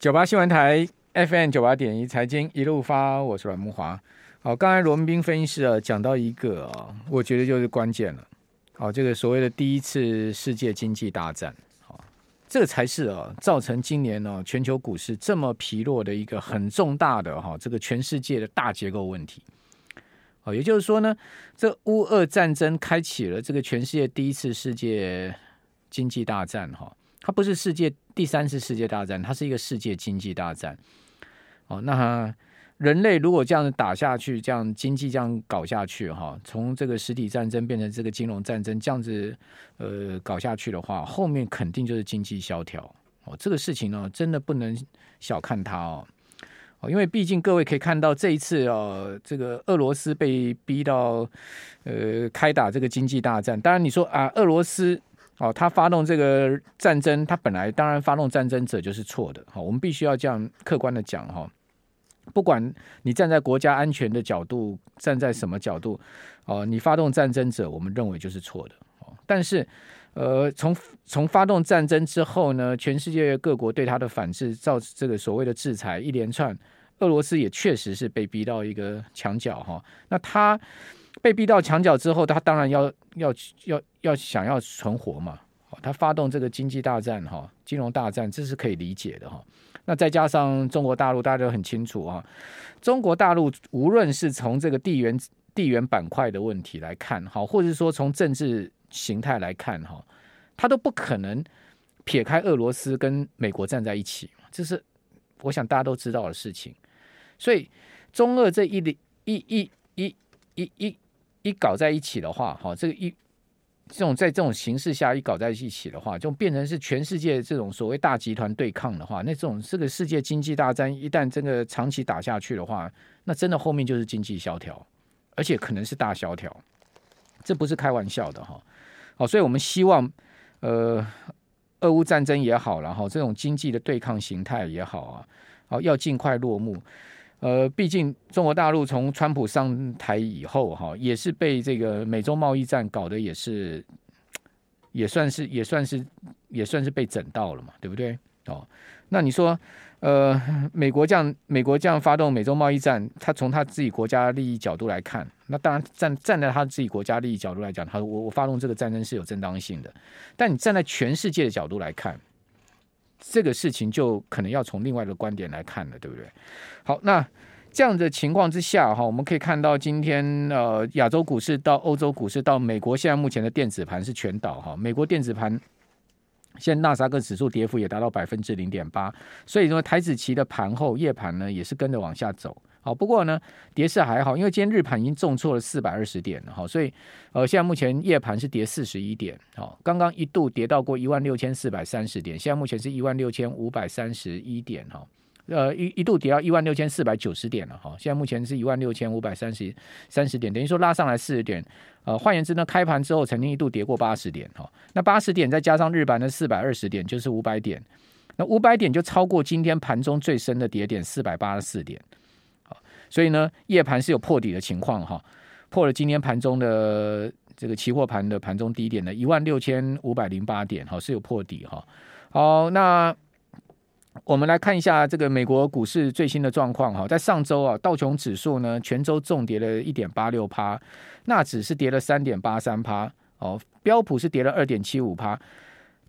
九八新闻台 FM 九八点一财经一路发，我是阮慕华。好，刚才罗文斌分析师啊讲到一个啊，我觉得就是关键了。好，这个所谓的第一次世界经济大战，好，这个才是啊造成今年呢全球股市这么疲弱的一个很重大的哈这个全世界的大结构问题。好，也就是说呢，这乌俄战争开启了这个全世界第一次世界经济大战哈。它不是世界第三次世界大战，它是一个世界经济大战。哦，那人类如果这样子打下去，这样经济这样搞下去，哈，从这个实体战争变成这个金融战争，这样子呃搞下去的话，后面肯定就是经济萧条。哦，这个事情呢，真的不能小看它哦。哦，因为毕竟各位可以看到，这一次哦，这个俄罗斯被逼到呃开打这个经济大战。当然你说啊，俄罗斯。哦，他发动这个战争，他本来当然发动战争者就是错的。好，我们必须要这样客观的讲哈。不管你站在国家安全的角度，站在什么角度，哦，你发动战争者，我们认为就是错的。哦，但是，呃，从从发动战争之后呢，全世界各国对他的反制，造这个所谓的制裁一连串，俄罗斯也确实是被逼到一个墙角哈。那他。被逼到墙角之后，他当然要要要要想要存活嘛。他发动这个经济大战哈，金融大战，这是可以理解的哈。那再加上中国大陆，大家都很清楚啊。中国大陆无论是从这个地缘地缘板块的问题来看哈，或者是说从政治形态来看哈，他都不可能撇开俄罗斯跟美国站在一起，这是我想大家都知道的事情。所以中俄这一一一一一一。一搞在一起的话，哈，这个一这种在这种形势下一搞在一起的话，就变成是全世界这种所谓大集团对抗的话，那这种这个世界经济大战一旦这个长期打下去的话，那真的后面就是经济萧条，而且可能是大萧条，这不是开玩笑的哈。好，所以我们希望，呃，俄乌战争也好，然后这种经济的对抗形态也好啊，好要尽快落幕。呃，毕竟中国大陆从川普上台以后，哈，也是被这个美洲贸易战搞得也是，也算是也算是也算是被整到了嘛，对不对？哦，那你说，呃，美国这样美国这样发动美洲贸易战，他从他自己国家利益角度来看，那当然站站在他自己国家利益角度来讲，他我我发动这个战争是有正当性的，但你站在全世界的角度来看。这个事情就可能要从另外的观点来看了，对不对？好，那这样的情况之下哈，我们可以看到今天呃亚洲股市到欧洲股市到美国，现在目前的电子盘是全倒哈。美国电子盘现在纳斯达克指数跌幅也达到百分之零点八，所以说台子期的盘后夜盘呢也是跟着往下走。好，不过呢，跌势还好，因为今天日盘已经重挫了四百二十点了哈，所以呃，现在目前夜盘是跌四十一点，好，刚刚一度跌到过一万六千四百三十点，现在目前是一万六千五百三十一点哈，呃，一一度跌到一万六千四百九十点了哈，现在目前是一万六千五百三十三十点，等于说拉上来四十点，呃，换言之呢，开盘之后曾经一度跌过八十点哈，那八十点再加上日盘的四百二十点，就是五百点，那五百点就超过今天盘中最深的跌点四百八十四点。所以呢，夜盘是有破底的情况哈，破了今天盘中的这个期货盘的盘中低点的一万六千五百零八点哈，是有破底哈。好，那我们来看一下这个美国股市最新的状况哈，在上周啊，道琼指数呢全周重跌了一点八六趴，纳指是跌了三点八三趴，哦，标普是跌了二点七五趴。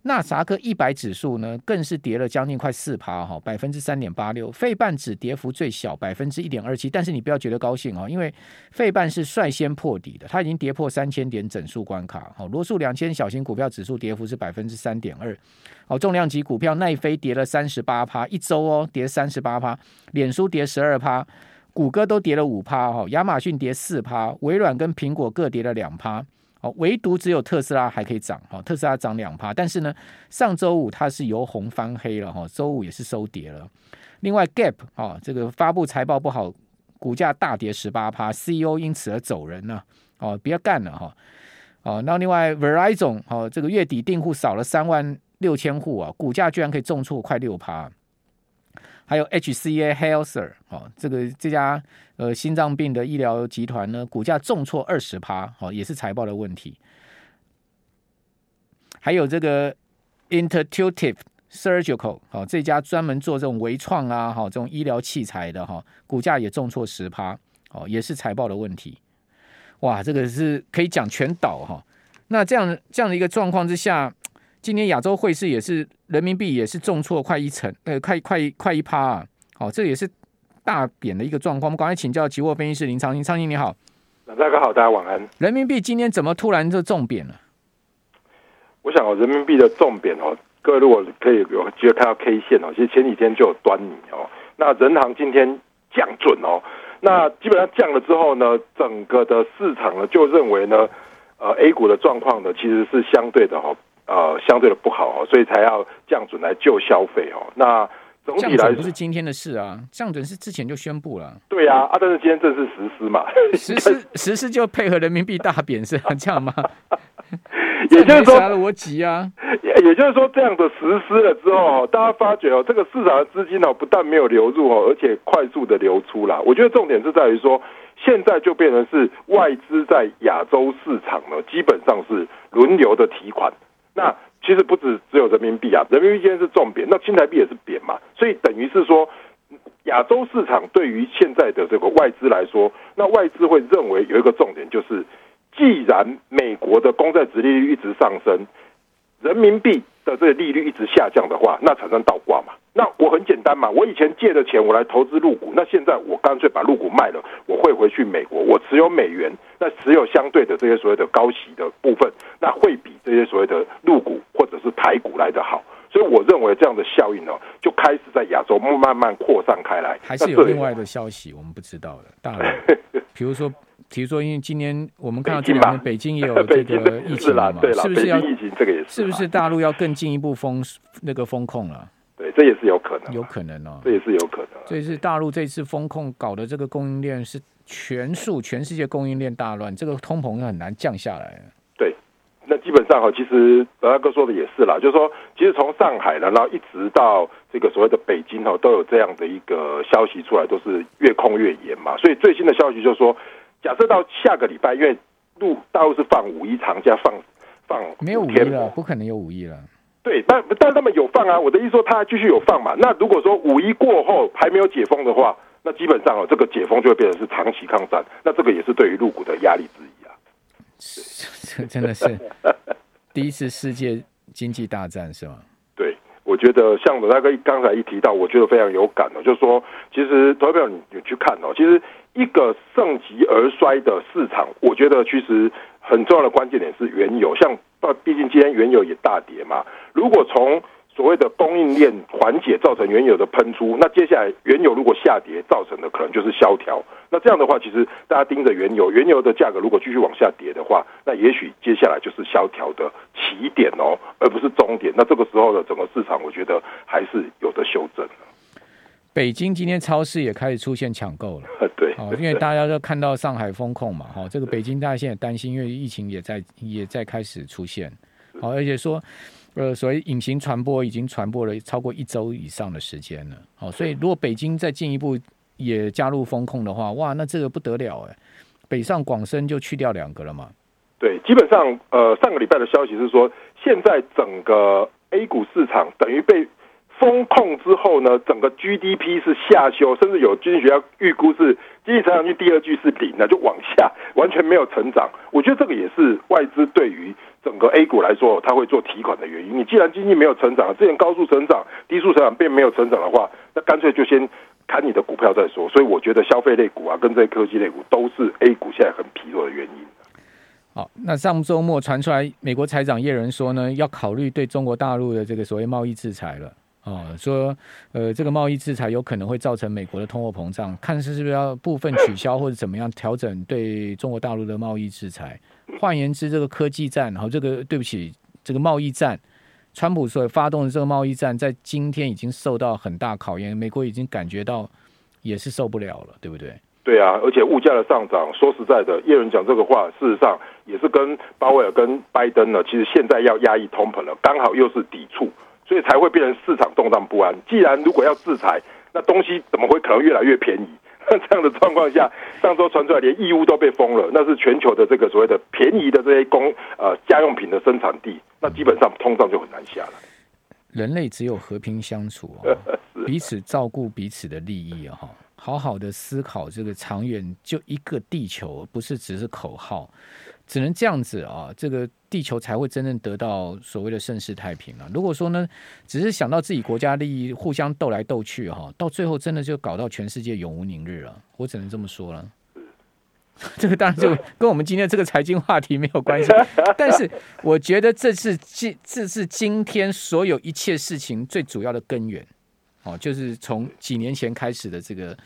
纳斯达克一百指数呢，更是跌了将近快四趴哈，百分之三点八六。费半指跌幅最小，百分之一点二七。但是你不要觉得高兴啊，因为费半是率先破底的，它已经跌破三千点整数关卡。好，罗素两千小型股票指数跌幅是百分之三点二。好，重量级股票奈飞跌了三十八趴，一周哦跌三十八趴，脸书跌十二趴，谷歌都跌了五趴哈，亚马逊跌四趴，微软跟苹果各跌了两趴。哦，唯独只有特斯拉还可以涨，哈，特斯拉涨两趴，但是呢，上周五它是由红翻黑了，哈，周五也是收跌了。另外，Gap 啊，这个发布财报不好，股价大跌十八趴，CEO 因此而走人呢，哦，不要干了，哈，哦，那另外 Verizon 哦，这个月底订户少了三万六千户啊，股价居然可以重挫快六趴。还有 HCA Healther 哦，这个这家呃心脏病的医疗集团呢，股价重挫二十趴，哦，也是财报的问题。还有这个 Intuitive Surgical 好，这家专门做这种微创啊，哈，这种医疗器材的哈，股价也重挫十趴，哦，也是财报的问题。哇，这个是可以讲全倒哈。那这样这样的一个状况之下，今年亚洲汇市也是人民币也是重挫快一成，呃，快快快一趴啊。好，这也是大贬的一个状况。我们赶快请教期货分析师林昌兴，昌兴你好。大家好，大家晚安。人民币今天怎么突然就重贬了？我想哦，人民币的重贬哦。各位如果可以有机会看到 K 线哦，其实前几天就有端倪哦。那人行今天降准哦，那基本上降了之后呢，整个的市场呢就认为呢，呃，A 股的状况呢其实是相对的哈，呃，相对的不好哦，所以才要降准来救消费哦。那总体来说不是今天的事啊，降准是之前就宣布了。对啊，啊，但是今天正式实施嘛，实施 实施就配合人民币大贬是 这样吗？也就是说，逻辑啊，也就是说，这样的实施了之后，大家发觉哦，这个市场的资金哦，不但没有流入哦，而且快速的流出了。我觉得重点是在于说，现在就变成是外资在亚洲市场呢，基本上是轮流的提款。那其实不止只有人民币啊，人民币现在是重贬，那新台币也是贬嘛，所以等于是说，亚洲市场对于现在的这个外资来说，那外资会认为有一个重点就是。既然美国的公债殖利率一直上升，人民币的这个利率一直下降的话，那产生倒挂嘛？那我很简单嘛，我以前借的钱我来投资入股，那现在我干脆把入股卖了，我汇回去美国，我持有美元，那持有相对的这些所谓的高息的部分，那会比这些所谓的入股或者是台股来的好。所以我认为这样的效应呢，就开始在亚洲慢慢扩散开来。还是有另外的消息，我们不知道的。大陆，比如说。比如说，因为今年我们看到这两天北京也有 这个疫情嘛，是不是要疫情这个也是？是不是大陆要更进一步封那个封控了？对，这也是有可能，有可能哦，这也是有可能。所以是大陆这次封控搞的这个供应链是全数全世界供应链大乱，这个通膨很难降下来。对，那基本上哈，其实德大哥说的也是啦，就是说，其实从上海然后一直到这个所谓的北京哈，都有这样的一个消息出来，都是越控越严嘛。所以最新的消息就是说。假设到下个礼拜，因为陆大陆是放五一长假，放放没有五一了，不可能有五一了。对，但但他们有放啊。我的意思说，他还继续有放嘛。那如果说五一过后还没有解封的话，那基本上哦，这个解封就会变成是长期抗战。那这个也是对于陆股的压力之一啊。这真的是第一次世界经济大战是吗？对，我觉得像我大哥刚才一提到，我觉得非常有感哦，就是说，其实投票你你去看哦，其实。一个盛极而衰的市场，我觉得其实很重要的关键点是原油，像毕竟今天原油也大跌嘛。如果从所谓的供应链缓解造成原油的喷出，那接下来原油如果下跌造成的可能就是萧条。那这样的话，其实大家盯着原油，原油的价格如果继续往下跌的话，那也许接下来就是萧条的起点哦，而不是终点。那这个时候的整个市场，我觉得还是有的修正。北京今天超市也开始出现抢购了，对，哦，因为大家都看到上海封控嘛，哈，这个北京大家现在担心，因为疫情也在也在开始出现，好，而且说，呃，所谓隐形传播已经传播了超过一周以上的时间了，好，所以如果北京再进一步也加入封控的话，哇，那这个不得了哎，北上广深就去掉两个了嘛，对，基本上，呃，上个礼拜的消息是说，现在整个 A 股市场等于被。封控之后呢，整个 GDP 是下修，甚至有经济学家预估是经济成长率第二季是零的，就往下，完全没有成长。我觉得这个也是外资对于整个 A 股来说，他会做提款的原因。你既然经济没有成长，之前高速成长、低速成长并没有成长的话，那干脆就先砍你的股票再说。所以我觉得消费类股啊，跟这些科技类股都是 A 股现在很疲弱的原因。好，那上周末传出来，美国财长耶伦说呢，要考虑对中国大陆的这个所谓贸易制裁了。哦，说，呃，这个贸易制裁有可能会造成美国的通货膨胀，看是是不是要部分取消或者怎么样调整对中国大陆的贸易制裁。换言之，这个科技战，然后这个对不起，这个贸易战，川普所发动的这个贸易战，在今天已经受到很大考验，美国已经感觉到也是受不了了，对不对？对啊，而且物价的上涨，说实在的，耶伦讲这个话，事实上也是跟鲍威尔跟拜登呢，其实现在要压抑通膨了，刚好又是抵触。所以才会变成市场动荡不安。既然如果要制裁，那东西怎么会可能越来越便宜？那 这样的状况下，上周传出来连义乌都被封了，那是全球的这个所谓的便宜的这些工呃家用品的生产地，那基本上通胀就很难下了。人类只有和平相处、哦，彼此照顾彼此的利益哈、哦，好好的思考这个长远，就一个地球，不是只是口号，只能这样子啊，这个地球才会真正得到所谓的盛世太平啊。如果说呢，只是想到自己国家利益，互相斗来斗去哈、哦，到最后真的就搞到全世界永无宁日了。我只能这么说了。这个当然就跟我们今天这个财经话题没有关系，但是我觉得这是今这是今天所有一切事情最主要的根源，哦，就是从几年前开始的这个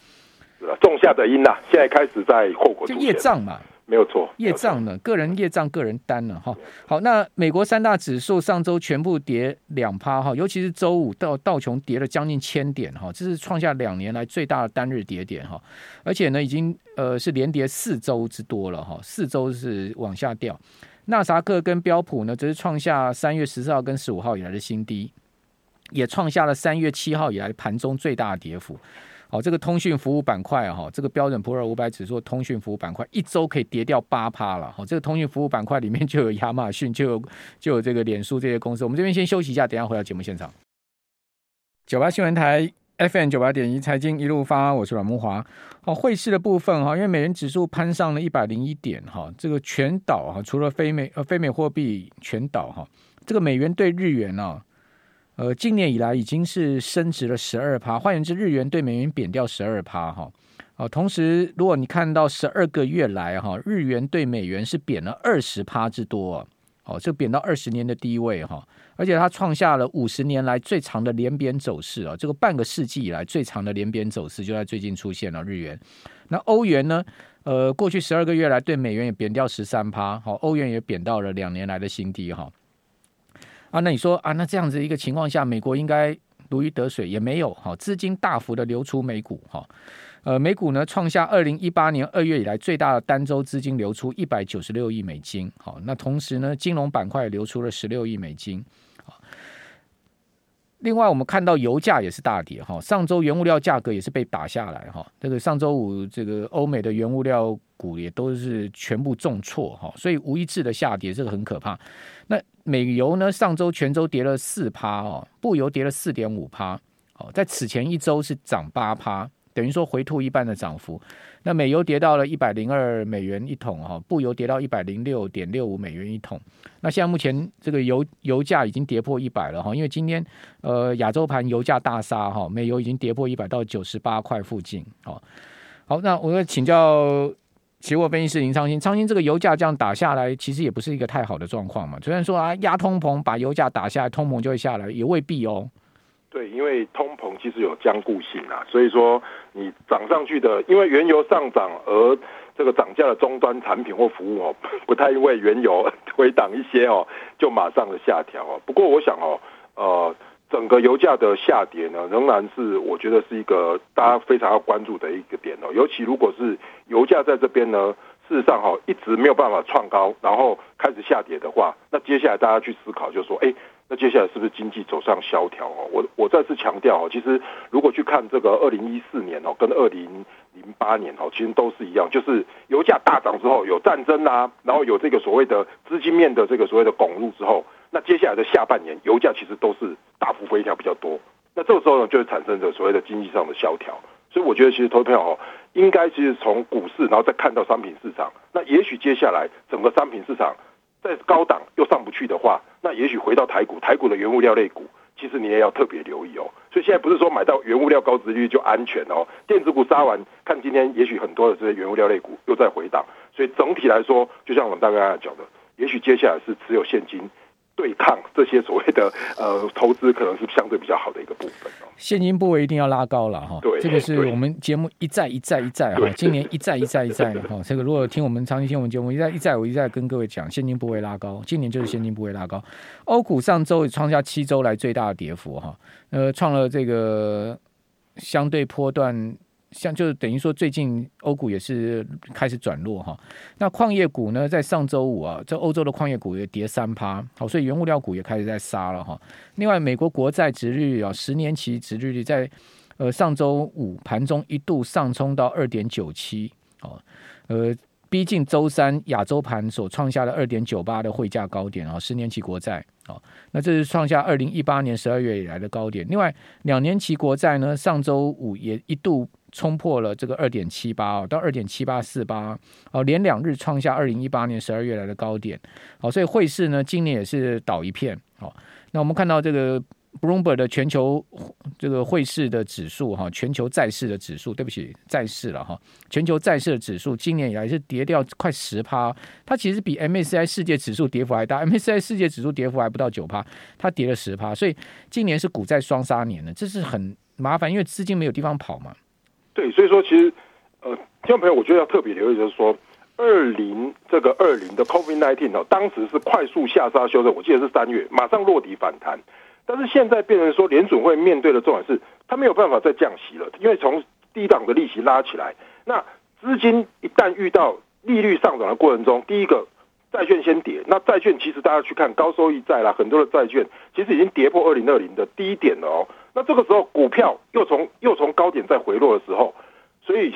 种下的因呐、啊，现在开始在后果，就业障嘛。没有错，业障呢？个人业障，个人担了哈。好，那美国三大指数上周全部跌两趴哈，尤其是周五道道琼跌了将近千点哈，这是创下两年来最大的单日跌点哈。而且呢，已经呃是连跌四周之多了哈，四周是往下掉。纳萨克跟标普呢，则是创下三月十四号跟十五号以来的新低，也创下了三月七号以来盘中最大的跌幅。好，这个通讯服务板块哈，这个标准普尔五百指数通讯服务板块一周可以跌掉八趴了。好，这个通讯服务板块里面就有亚马逊，就有就有这个脸书这些公司。我们这边先休息一下，等下回到节目现场。九八新闻台 FM 九八点一财经一路发，我是阮木华。好，汇市的部分哈，因为美元指数攀上了一百零一点哈，这个全岛哈，除了非美呃非美货币全岛哈，这个美元兑日元呢。呃，今年以来已经是升值了十二趴，换言之，日元对美元贬掉十二趴哈。哦，同时，如果你看到十二个月来哈，日元对美元是贬了二十趴之多，哦，这贬到二十年的低位哈，而且它创下了五十年来最长的连贬走势啊，这个半个世纪以来最长的连贬走势就在最近出现了日元。那欧元呢？呃，过去十二个月来对美元也贬掉十三趴，好，欧元也贬到了两年来的新低哈。啊，那你说啊，那这样子一个情况下，美国应该如鱼得水也没有哈，资金大幅的流出美股哈，呃，美股呢创下二零一八年二月以来最大的单周资金流出一百九十六亿美金，好，那同时呢，金融板块流出了十六亿美金。另外，我们看到油价也是大跌哈，上周原物料价格也是被打下来哈。这个上周五，这个欧美的原物料股也都是全部重挫哈，所以无一致的下跌，这个很可怕。那美油呢，上周全周跌了四趴哦，布油跌了四点五趴，哦，在此前一周是涨八趴。等于说回吐一半的涨幅，那美油跌到了一百零二美元一桶哈，布油跌到一百零六点六五美元一桶。那现在目前这个油油价已经跌破一百了哈，因为今天呃亚洲盘油价大杀哈，美油已经跌破一百到九十八块附近。哦，好，那我要请教期货分析师林昌兴，昌兴这个油价这样打下来，其实也不是一个太好的状况嘛。虽然说啊压通膨把油价打下来，通膨就会下来，也未必哦。对，因为通膨其实有僵固性啊，所以说你涨上去的，因为原油上涨而这个涨价的终端产品或服务哦，不太因为原油 回档一些哦，就马上的下调哦。不过我想哦，呃，整个油价的下跌呢，仍然是我觉得是一个大家非常要关注的一个点哦。尤其如果是油价在这边呢，事实上哈一直没有办法创高，然后开始下跌的话，那接下来大家去思考就是说，哎。那接下来是不是经济走上萧条哦？我我再次强调哦，其实如果去看这个二零一四年哦，跟二零零八年哦，其实都是一样，就是油价大涨之后有战争啊，然后有这个所谓的资金面的这个所谓的拱入之后，那接下来的下半年油价其实都是大幅回调比较多。那这个时候呢，就会产生着所谓的经济上的萧条。所以我觉得其实投票哦，应该其实从股市，然后再看到商品市场。那也许接下来整个商品市场。在高档又上不去的话，那也许回到台股，台股的原物料类股，其实你也要特别留意哦。所以现在不是说买到原物料高值率就安全哦。电子股杀完，看今天也许很多的这些原物料类股又在回档，所以整体来说，就像我们大概讲的，也许接下来是持有现金。对抗这些所谓的呃投资，可能是相对比较好的一个部分哦。现金部位一定要拉高了哈。对，这个是我们节目一再一再一再哈，今年一再一再一再哈。这个如果听我们长期听我们节目一再一再我一再跟各位讲，现金部位拉高，今年就是现金部位拉高。欧股上周也创下七周来最大的跌幅哈，呃，创了这个相对波段。像就是等于说，最近欧股也是开始转弱哈。那矿业股呢，在上周五啊，这欧洲的矿业股也跌三趴，好，所以原物料股也开始在杀了哈。另外，美国国债殖利率啊，十年期殖利率在呃上周五盘中一度上冲到二点九七，哦，呃，逼近周三亚洲盘所创下的二点九八的汇价高点啊，十年期国债啊，那这是创下二零一八年十二月以来的高点。另外，两年期国债呢，上周五也一度冲破了这个二点七八啊，到二点七八四八哦，连两日创下二零一八年十二月来的高点。好，所以汇市呢，今年也是倒一片。好，那我们看到这个。Bloomberg 的全球这个汇市的指数哈，全球债市的指数，对不起，债市了哈，全球债市的指数今年以来是跌掉快十趴，它其实比 MSCI 世界指数跌幅还大，MSCI 世界指数跌幅还不到九趴，它跌了十趴，所以今年是股债双杀年呢，这是很麻烦，因为资金没有地方跑嘛。所以说其实呃，听众朋友，我觉得要特别留意，就是说二零这个二零的 COVID nineteen 哦，当时是快速下杀修正，我记得是三月，马上落底反弹。但是现在变成说，联准会面对的重点是，他没有办法再降息了，因为从低档的利息拉起来，那资金一旦遇到利率上涨的过程中，第一个债券先跌，那债券其实大家去看高收益债啦，很多的债券其实已经跌破二零二零的低点了哦。那这个时候股票又从又从高点再回落的时候，所以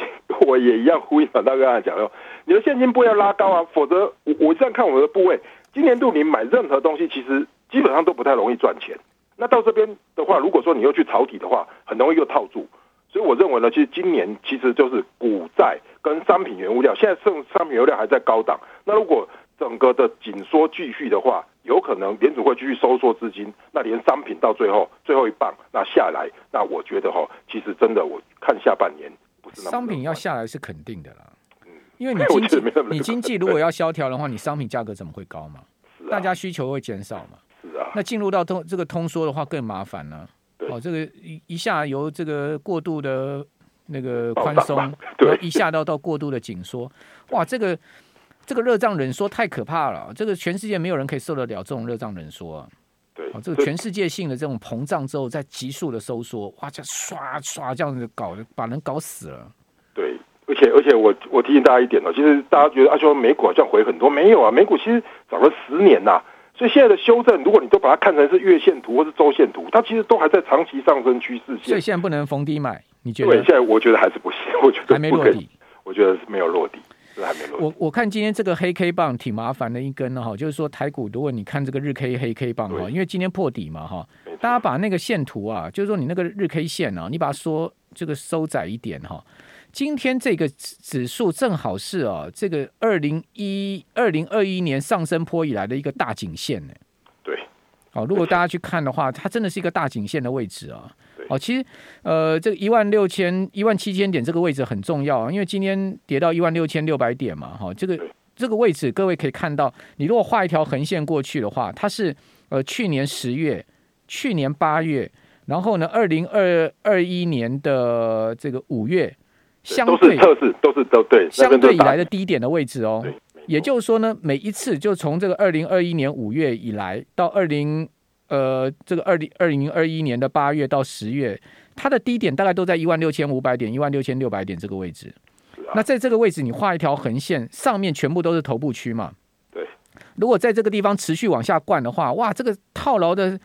我也一样呼应马大哥刚才讲哦，你的现金部位要拉高啊，否则我我这样看我们的部位，今年度你买任何东西，其实基本上都不太容易赚钱。那到这边的话，如果说你又去抄底的话，很容易又套住。所以我认为呢，其实今年其实就是股债跟商品原物料，现在剩商品原物料还在高档。那如果整个的紧缩继续的话，有可能联储会继续收缩资金，那连商品到最后最后一棒那下来，那我觉得哈，其实真的我看下半年商品要下来是肯定的啦，因为你 经济你经济如果要萧条的话，你商品价格怎么会高嘛？大家需求会减少嘛？是啊，那进入到通这个通缩的话更麻烦了。哦，这个一一下由这个过度的那个宽松，对，一下到到过度的紧缩，哇，这个这个热胀冷缩太可怕了。这个全世界没有人可以受得了这种热胀冷缩啊。对，哦，这个全世界性的这种膨胀之后再急速的收缩，哇，这刷刷这样子搞，把人搞死了。对，而且而且我我提醒大家一点哦，其实大家觉得啊，说美股好像回很多，没有啊，美股其实涨了十年呐。所以现在的修正，如果你都把它看成是月线图或是周线图，它其实都还在长期上升趋势线。所以现在不能逢低买，你觉得？对，现在我觉得还是不行，我觉得还没落地。我觉得是没有落地，是还没落。我我看今天这个黑 K 棒挺麻烦的一根呢哈，就是说台股，如果你看这个日 K 黑 K 棒哈，因为今天破底嘛哈，大家把那个线图啊，就是说你那个日 K 线啊，你把它缩这个收窄一点哈。今天这个指数正好是啊，这个二零一二零二一年上升坡以来的一个大颈线呢。对，好，如果大家去看的话，它真的是一个大颈线的位置啊。哦，其实呃，这个一万六千一万七千点这个位置很重要啊，因为今天跌到一万六千六百点嘛，哈，这个这个位置各位可以看到，你如果画一条横线过去的话，它是呃去年十月、去年八月，然后呢，二零二二一年的这个五月。相对测试都是都对，相对以来的低点的位置哦，也就是说呢，每一次就从这个二零二一年五月以来到二零呃这个二零二零二一年的八月到十月，它的低点大概都在一万六千五百点、一万六千六百点这个位置。那在这个位置，你画一条横线，上面全部都是头部区嘛？对。如果在这个地方持续往下灌的话，哇，这个套牢的，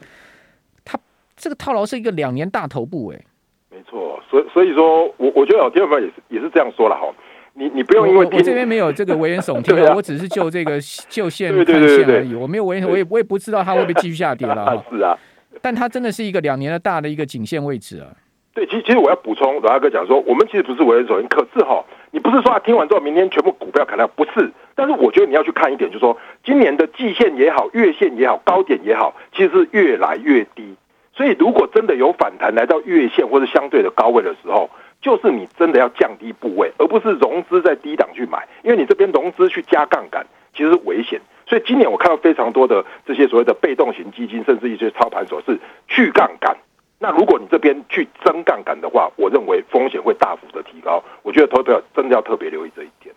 它这个套牢是一个两年大头部哎。没错，所以所以说我我觉得老天友也是也是这样说了哈，你你不用因为我，我这边没有这个危言耸 听啊，我只是就这个 就线看线而已，我没有危言，我也我也不知道它会不会继续下跌了。是啊，但它真的是一个两年的大的一个颈线位置啊。对，其实其实我要补充，老大哥讲说，我们其实不是危言耸听，可是哈，你不是说啊，听完之后明天全部股票砍掉，不是。但是我觉得你要去看一点，就是说今年的季线也好，月线也好，高点也好，其实是越来越低。所以，如果真的有反弹来到月线或者相对的高位的时候，就是你真的要降低部位，而不是融资在低档去买，因为你这边融资去加杠杆，其实是危险。所以今年我看到非常多的这些所谓的被动型基金，甚至一些操盘手是去杠杆。那如果你这边去增杠杆的话，我认为风险会大幅的提高。我觉得投资真的要特别留意这一点。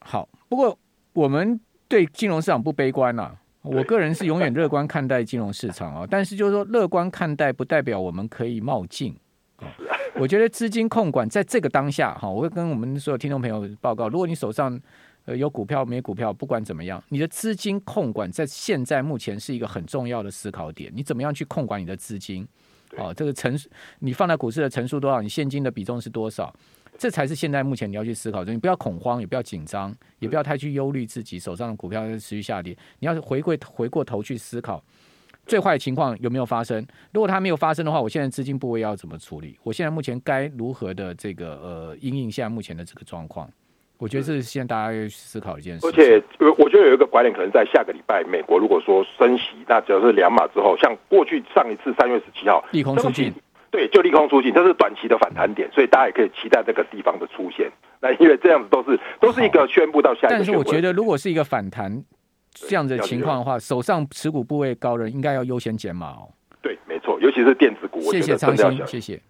好，不过我们对金融市场不悲观啊。我个人是永远乐观看待金融市场啊，但是就是说乐观看待不代表我们可以冒进啊。我觉得资金控管在这个当下哈，我会跟我们所有听众朋友报告，如果你手上呃有股票没股票，不管怎么样，你的资金控管在现在目前是一个很重要的思考点。你怎么样去控管你的资金？哦，这个成你放在股市的成数多少，你现金的比重是多少，这才是现在目前你要去思考的。你不要恐慌，也不要紧张，也不要太去忧虑自己手上的股票持续下跌。你要回归回过头去思考，最坏的情况有没有发生？如果它没有发生的话，我现在资金部位要怎么处理？我现在目前该如何的这个呃因应现在目前的这个状况？我觉得这是现在大家要思考一件事。而且，我觉得有一个拐点，可能在下个礼拜，美国如果说升息，那只要是两码之后，像过去上一次三月十七号利空出尽，对，就利空出尽，这是短期的反弹点，所以大家也可以期待这个地方的出现。那因为这样子都是都是一个宣布到下一个。但是我觉得，如果是一个反弹这样的情况的话，手上持股部位高人应该要优先减码哦。对，没错，尤其是电子股。谢谢昌兴，谢谢。